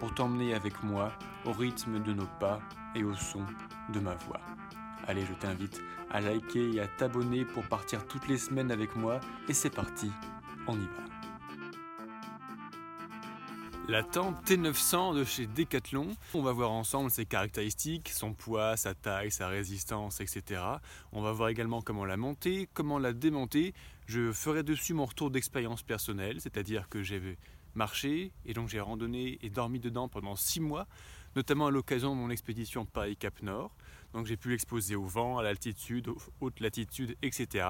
pour t'emmener avec moi au rythme de nos pas et au son de ma voix. Allez, je t'invite à liker et à t'abonner pour partir toutes les semaines avec moi et c'est parti, on y va. La tente T900 de chez Decathlon. On va voir ensemble ses caractéristiques, son poids, sa taille, sa résistance, etc. On va voir également comment la monter, comment la démonter. Je ferai dessus mon retour d'expérience personnelle, c'est-à-dire que j'ai marché et donc j'ai randonné et dormi dedans pendant 6 mois notamment à l'occasion de mon expédition Paris-Cap Nord. Donc j'ai pu l'exposer au vent, à l'altitude, aux hautes latitudes, etc.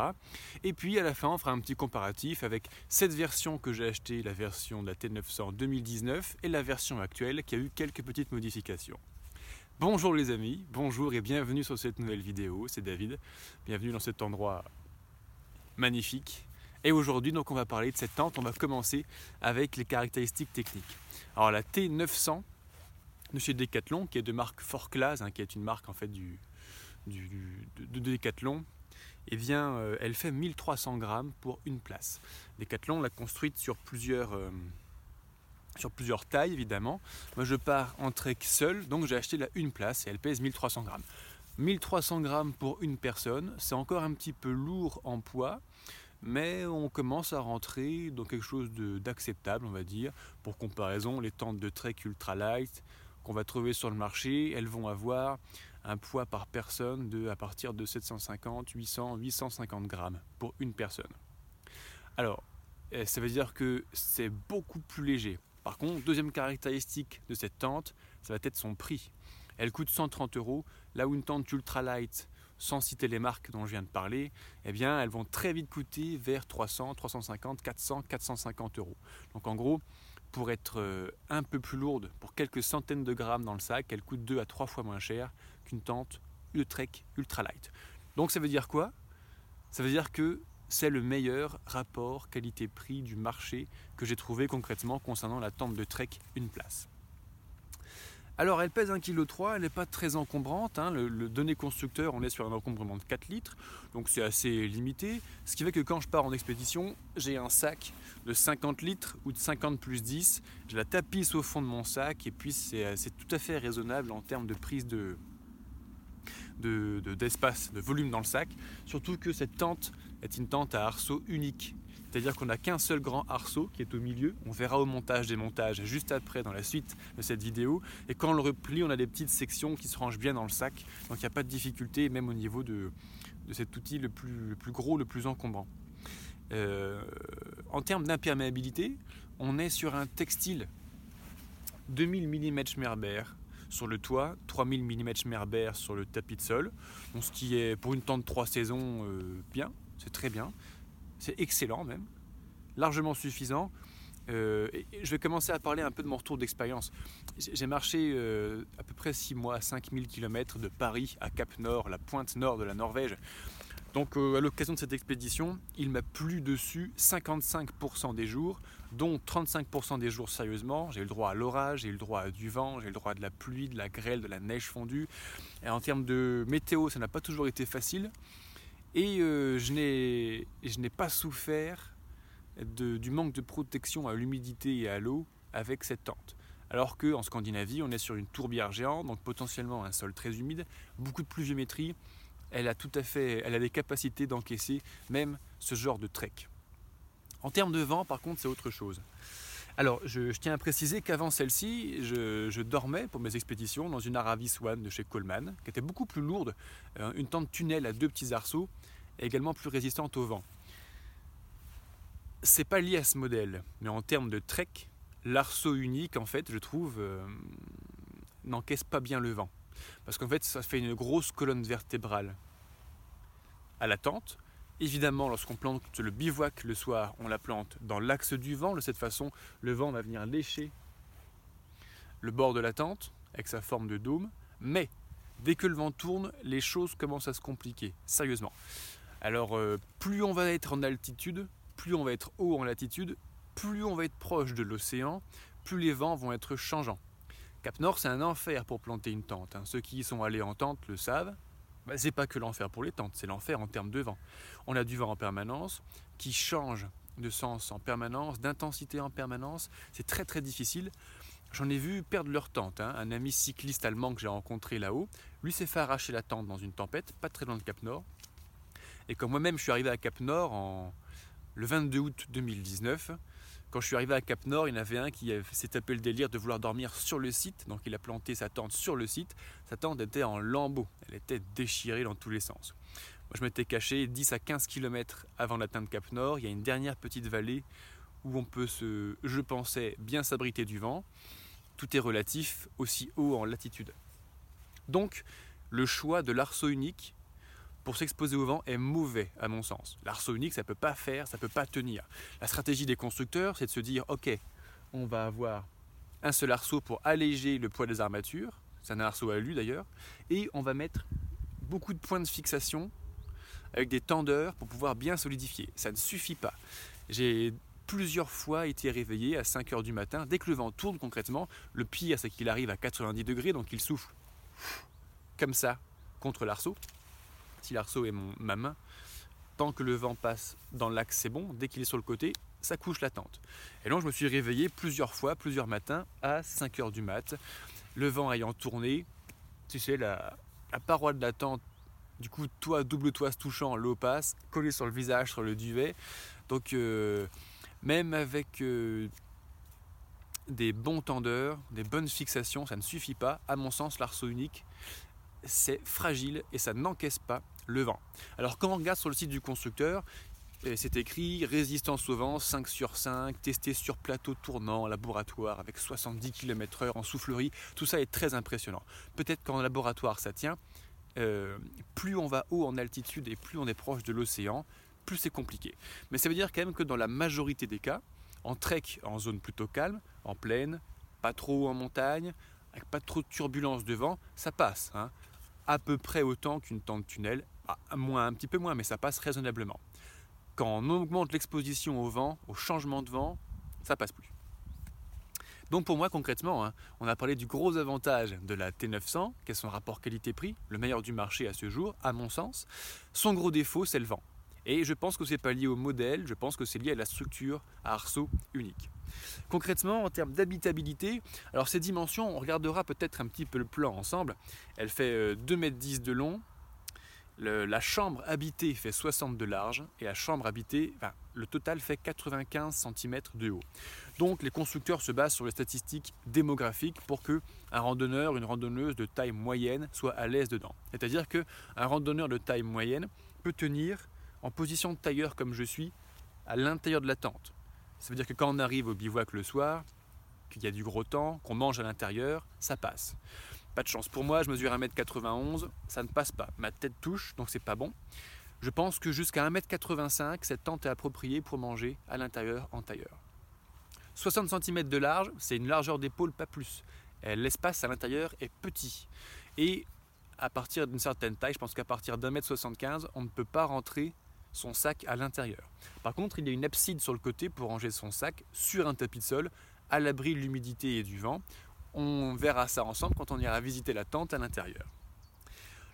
Et puis à la fin, on fera un petit comparatif avec cette version que j'ai achetée, la version de la T900 2019, et la version actuelle qui a eu quelques petites modifications. Bonjour les amis, bonjour et bienvenue sur cette nouvelle vidéo, c'est David. Bienvenue dans cet endroit magnifique. Et aujourd'hui, donc, on va parler de cette tente. On va commencer avec les caractéristiques techniques. Alors, la T900, de chez Decathlon, qui est de marque Fort Class, hein, qui est une marque en fait du, de, Decathlon, et eh bien, euh, elle fait 1300 grammes pour une place. Decathlon l'a construite sur plusieurs, euh, sur plusieurs tailles, évidemment. Moi, je pars en trek seul, donc j'ai acheté la une place et elle pèse 1300 grammes. 1300 grammes pour une personne, c'est encore un petit peu lourd en poids, mais on commence à rentrer dans quelque chose d'acceptable, on va dire. Pour comparaison, les tentes de trek ultra light, qu'on va trouver sur le marché, elles vont avoir un poids par personne de à partir de 750, 800, 850 grammes pour une personne. Alors, eh, ça veut dire que c'est beaucoup plus léger. Par contre, deuxième caractéristique de cette tente, ça va être son prix. Elle coûte 130 euros, là où une tente ultra light, sans citer les marques dont je viens de parler, eh bien, elles vont très vite coûter vers 300, 350, 400, 450 euros. Donc en gros, pour être euh, un peu plus lourde, pour quelques centaines de grammes dans le sac, elle coûte 2 à 3 fois moins cher qu'une tente de trek ultra light. Donc ça veut dire quoi? Ça veut dire que c'est le meilleur rapport qualité-prix du marché que j'ai trouvé concrètement concernant la tente de trek une place. Alors elle pèse 1,3 kg, elle n'est pas très encombrante. Hein. Le, donné constructeur, on est sur un encombrement de 4 litres, donc c'est assez limité. Ce qui fait que quand je pars en expédition, j'ai un sac de 50 litres ou de 50 plus 10. Je la tapisse au fond de mon sac et puis c'est tout à fait raisonnable en termes de prise de, d'espace, de, volume dans le sac. Surtout que cette tente est une tente à arceau unique. C'est-à-dire qu'on n'a qu'un seul grand arceau qui est au milieu. On verra au montage des montages juste après dans la suite de cette vidéo. Et quand on le replie, on a des petites sections qui se rangent bien dans le sac. Donc il n'y a pas de difficulté, même au niveau de, cet outil le plus, gros, le plus encombrant. Euh, en termes d'imperméabilité, on est sur un textile 2000 mm Schmerber sur le toit, 3000 mm Schmerber sur le tapis de sol. ce qui est pour une tente de 3 saisons euh, bien, c'est très bien. C'est excellent même, largement suffisant. Euh, je vais commencer à parler un peu de mon retour d'expérience. J'ai marché euh, à peu près 6 mois, 5000 km de Paris à Cap Nord, la pointe nord de la Norvège. Donc euh, à l'occasion de cette expédition, il m'a plu dessus 55% des jours, dont 35% des jours sérieusement. J'ai eu le droit à l'orage, j'ai eu le droit à du vent, j'ai eu le droit à de la pluie, de la grêle, de la neige fondue. Et en termes de météo, ça n'a pas toujours été facile. Et euh, je n'ai pas souffert du manque de protection à l'humidité et à l'eau avec cette tente. Alors qu'en Scandinavie, on est sur une tourbière géante, donc potentiellement un sol très humide, beaucoup de pluviométrie. Elle a tout à fait, elle a des capacités d'encaisser même ce genre de trek. En termes de vent, par contre, c'est autre chose. Alors, je, tiens à préciser qu'avant celle-ci, je, dormais pour mes expéditions dans une Aravis One de chez Coleman, qui était beaucoup plus lourde, euh, une tente tunnel à deux petits arceaux, également plus résistante au vent. C'est pas lié à ce modèle, mais en termes de trek, l'arceau unique, en fait, je trouve, euh, n'encaisse pas bien le vent. Parce qu'en fait, ça fait une grosse colonne vertébrale à la tente, Évidemment, lorsqu'on plante le bivouac le soir, on la plante dans l'axe du vent. De cette façon, le vent va venir lécher le bord de la tente avec sa forme de dôme. Mais Dès que le vent tourne, les choses commencent à se compliquer, sérieusement. Alors, euh, plus on va être en altitude, plus on va être haut en latitude, plus on va être proche de l'océan, plus les vents vont être changeants. Cap Nord, c'est un enfer pour planter une tente. Hein. Ceux qui y sont allés en tente le savent. Bah, c'est pas que l'enfer pour les tentes, c'est l'enfer en termes de vent. On a du vent en permanence qui change de sens en permanence, d'intensité en permanence. C'est très très difficile. J'en ai vu perdre leur tente. Hein. Un ami cycliste allemand que j'ai rencontré là-haut, lui s'est fait arracher la tente dans une tempête, pas très loin de Cap Nord. Et quand moi-même je suis arrivé à Cap Nord en, le 22 août 2019, quand je suis arrivé à Cap Nord, il y en avait un qui s'est tapé le délire de vouloir dormir sur le site. Donc il a planté sa tente sur le site. Sa tente était en lambeaux. Elle était déchirée dans tous les sens. Moi, je m'étais caché 10 à 15 km avant d'atteindre Cap Nord. Il y a une dernière petite vallée où on peut se, je pensais, bien s'abriter du vent. Tout est relatif, aussi haut en latitude. Donc, le choix de l'arceau unique pour s'exposer au vent est mauvais à mon sens. L'arceau unique, ça ne peut pas faire, ça ne peut pas tenir. La stratégie des constructeurs, c'est de se dire, ok, on va avoir un seul arceau pour alléger le poids des armatures, c'est un arceau à alu d'ailleurs, et on va mettre beaucoup de points de fixation avec des tendeurs pour pouvoir bien solidifier. Ça ne suffit pas. J'ai plusieurs fois été réveillé à 5 heures du matin. Dès que le vent tourne concrètement, le pire c'est qu'il arrive à 90 degrés, donc il souffle comme ça contre l'arceau l'arceau est mon, ma main, tant que le vent passe dans l'axe, c'est bon. Dès qu'il est sur le côté, ça couche la tente. Et donc, je me suis réveillé plusieurs fois, plusieurs matins, à 5 heures du mat. Le vent ayant tourné, tu sais, la, paroi de la tente, du coup, toi, double toit se touchant, l'eau passe, collé sur le visage, sur le duvet. Donc, euh, même avec euh, des bons tendeurs, des bonnes fixations, ça ne suffit pas. À mon sens, l'arceau unique, c'est fragile et ça n'encaisse pas le vent. Alors quand on regarde sur le site du constructeur, eh, c'est écrit résistance au vent 5 sur 5, testé sur plateau tournant laboratoire avec 70 km/h en soufflerie. Tout ça est très impressionnant. Peut-être qu'en laboratoire ça tient. Euh, plus on va haut en altitude et plus on est proche de l'océan, plus c'est compliqué. Mais ça veut dire quand même que dans la majorité des cas, en trek en zone plutôt calme, en plaine, pas trop en montagne, avec pas trop de turbulence de vent, ça passe. Hein à peu près autant qu'une tente tunnel, moins, un petit peu moins, mais ça passe raisonnablement. Quand on augmente l'exposition au vent, au changement de vent, ça passe plus. Donc pour moi concrètement, hein, on a parlé du gros avantage de la T900, qui est son rapport qualité-prix, le meilleur du marché à ce jour, à mon sens. Son gros défaut, c'est le vent. Et je pense que ce n'est pas lié au modèle, je pense que c'est lié à la structure à arceau unique. Concrètement, en termes d'habitabilité, alors ces dimensions, on regardera peut-être un petit peu le plan ensemble. Elle fait 2,10 euh, m de long, la chambre habitée fait 60 de large et la chambre habitée, le total fait 95 cm de haut. Donc les constructeurs se basent sur les statistiques démographiques pour que un randonneur, une randonneuse de taille moyenne soit à l'aise dedans. C'est-à-dire qu'un randonneur de taille moyenne peut tenir en position de tailleur comme je suis à l'intérieur de la tente. Ça veut dire que quand on arrive au bivouac le soir, qu'il y a du gros temps, qu'on mange à l'intérieur, ça passe. Pas de chance pour moi, je mesure 1m91, ça ne passe pas. Ma tête touche, donc c'est pas bon. Je pense que jusqu'à 1m85, cette tente est appropriée pour manger à l'intérieur en tailleur. 60 cm de large, c'est une largeur d'épaule, pas plus. L'espace à l'intérieur est petit. Et à partir d'une certaine taille, je pense qu'à partir d'un mètre 75, on ne peut pas rentrer son sac à l'intérieur. Par contre, il y a une abside sur le côté pour ranger son sac sur un tapis de sol, à l'abri de l'humidité et du vent. On verra ça ensemble quand on ira visiter la tente à l'intérieur.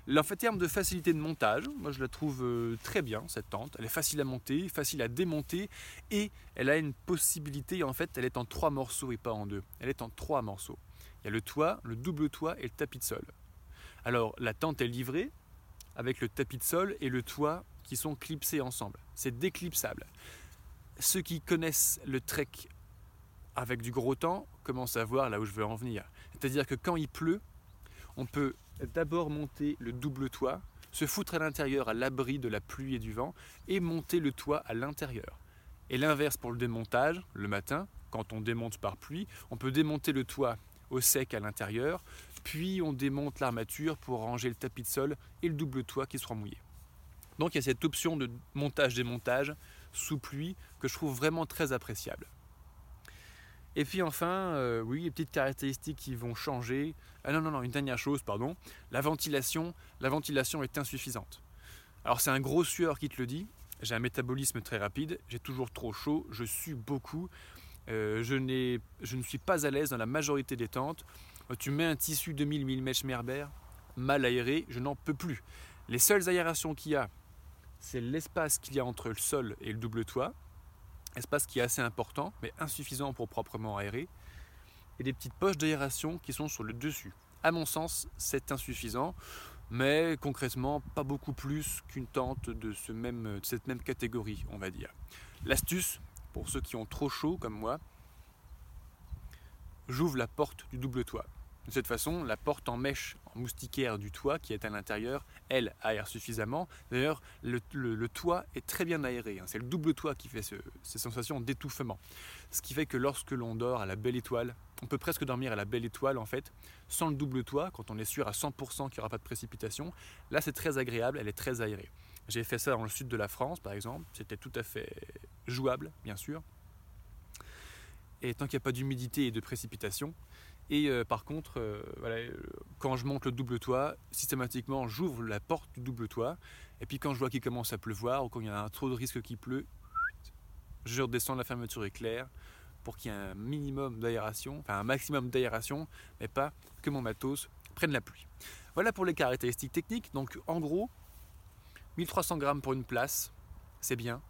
En termes de facilité de montage, moi je la trouve euh, très bien cette tente. Elle est facile à monter, facile à démonter et elle a une possibilité, en fait, elle est en trois morceaux et pas en deux. Elle est en trois morceaux. Il y a le toit, le double toit et le tapis de sol. Alors la tente est livrée avec le tapis de sol et le toit qui sont clipsés ensemble. C'est déclipsable. Ceux qui connaissent le trek avec du gros temps commencent à voir là où je veux en venir. C'est-à-dire que quand il pleut, on peut d'abord monter le double toit, se foutre à l'intérieur à l'abri de la pluie et du vent, et monter le toit à l'intérieur. Et l'inverse pour le démontage, le matin, quand on démonte par pluie, on peut démonter le toit au sec à l'intérieur, puis on démonte l'armature pour ranger le tapis de sol et le double toit qui sera mouillé. Donc il y a cette option de montage-démontage sous pluie que je trouve vraiment très appréciable. Et puis enfin, euh, oui, les petites caractéristiques qui vont changer. Ah non, non, non, une dernière chose, pardon. La ventilation, la ventilation est insuffisante. Alors c'est un gros sueur qui te le dit. J'ai un métabolisme très rapide, j'ai toujours trop chaud, je sue beaucoup. Euh, je, ne suis pas à l'aise dans la majorité des tentes. Tu mets un tissu 2000 mm Merber, mal aéré, je n'en peux plus. Les seules aérations qu'il y a, c'est l'espace qu'il y a entre le sol et le double toit espace qui est assez important, mais insuffisant pour proprement aérer, et des petites poches d'aération qui sont sur le dessus. À mon sens, c'est insuffisant, mais concrètement, pas beaucoup plus qu'une tente de, de cette même catégorie, on va dire. L'astuce, pour ceux qui ont trop chaud comme moi, j'ouvre la porte du double toit. De cette façon, la porte en mèche en moustiquaire du toit qui est à l'intérieur, elle aère suffisamment. D'ailleurs, le, toit est très bien aéré. Hein. C'est le double toit qui fait ces sensations d'étouffement. Ce qui fait que lorsque l'on dort à la belle étoile, on peut presque dormir à la belle étoile en fait, sans le double toit, quand on est sûr à 100% qu'il n'y aura pas de précipitation. Là, c'est très agréable, elle est très aérée. J'ai fait ça dans le sud de la France, par exemple. C'était tout à fait jouable, bien sûr. Et tant qu'il n'y a pas d'humidité et de précipitation, et euh, par contre, euh, euh, quand je monte le double toit, systématiquement j'ouvre la porte du double toit. Et puis quand je vois qu'il commence à pleuvoir ou quand il y a un trop de risque qu'il pleut, je redescends la fermeture éclair pour qu'il y ait un minimum d'aération, enfin un maximum d'aération, mais pas que mon matos prenne la pluie. Voilà pour les caractéristiques techniques. Donc en gros, 1300 grammes pour une place, c'est bien.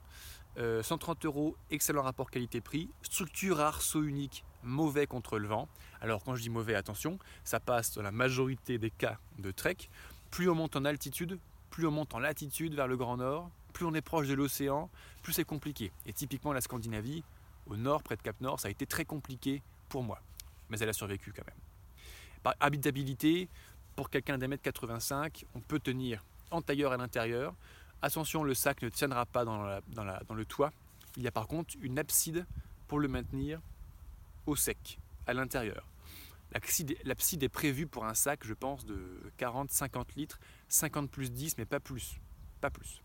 130 euros, excellent rapport qualité-prix. Structure arceau unique, mauvais contre le vent. Alors quand je dis mauvais, attention, ça passe dans la majorité des cas de trek. Plus on monte en altitude, plus on monte en latitude vers le Grand Nord, plus on est proche de l'océan, plus c'est compliqué. Et typiquement la Scandinavie, au nord, près de Cap Nord, ça a été très compliqué pour moi. Mais elle a survécu quand même. Par habitabilité, pour quelqu'un d'un mètre 85, on peut tenir en tailleur à l'intérieur. Attention, le sac ne tiendra pas dans, le toit. Il y a par contre une abside pour le maintenir au sec, à l'intérieur. L'abside est prévue pour un sac, je pense, de 40-50 litres, 50 plus 10, mais pas plus. Pas plus.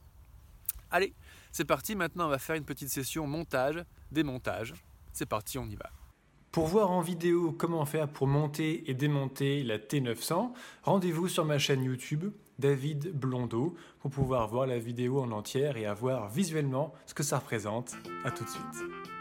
Allez, c'est parti, maintenant on va faire une petite session montage, démontage. C'est parti, on y va. Pour voir en vidéo comment faire pour monter et démonter la T900, rendez-vous sur ma chaîne YouTube David Blondeau pour pouvoir voir la vidéo en entière et avoir visuellement ce que ça représente. A tout de suite.